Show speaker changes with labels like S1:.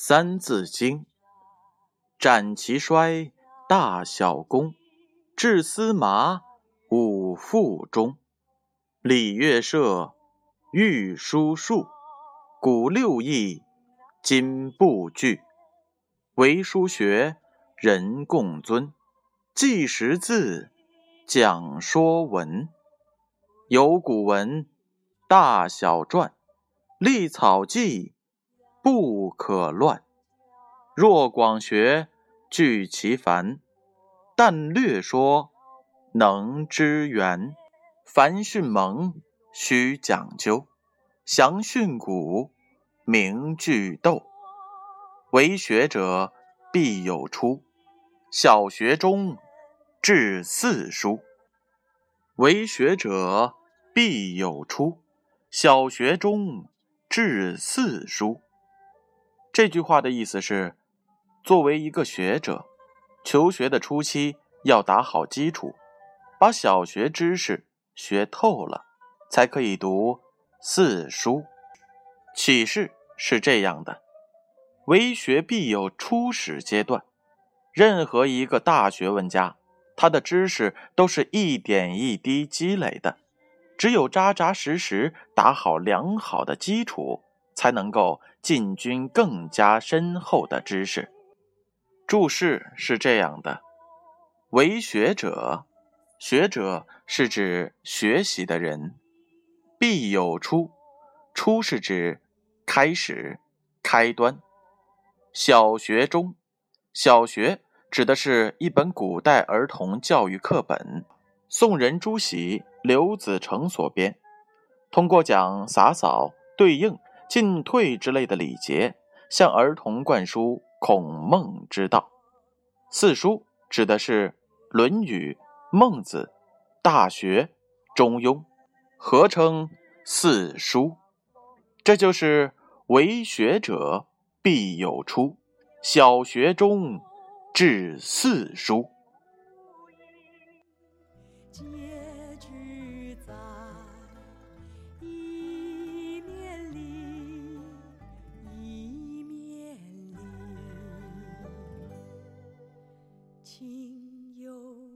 S1: 三字经》：斩其衰，大小功，治司马，五腹中。礼乐射，御书数，古六艺，今不惧。为书学，人共尊；记识字，讲说文。有古文，大小篆，隶草记，不可乱。若广学，聚其繁；但略说，能知源。凡训蒙，须讲究；详训古，明句读。为学者，必有初。小学中，至四书。为学者，必有初。小学中，至四书。这句话的意思是：作为一个学者，求学的初期要打好基础，把小学知识。学透了，才可以读四书。启示是这样的：为学必有初始阶段。任何一个大学问家，他的知识都是一点一滴积累的。只有扎扎实实打好良好的基础，才能够进军更加深厚的知识。注释是这样的：为学者。学者是指学习的人，必有初。初是指开始、开端。小学中，小学指的是一本古代儿童教育课本，宋人朱熹、刘子成所编，通过讲洒扫、对应、进退之类的礼节，向儿童灌输孔孟之道。四书指的是《论语》。孟子、大学、中庸，合称四书。这就是为学者必有初，小学中至四书。情有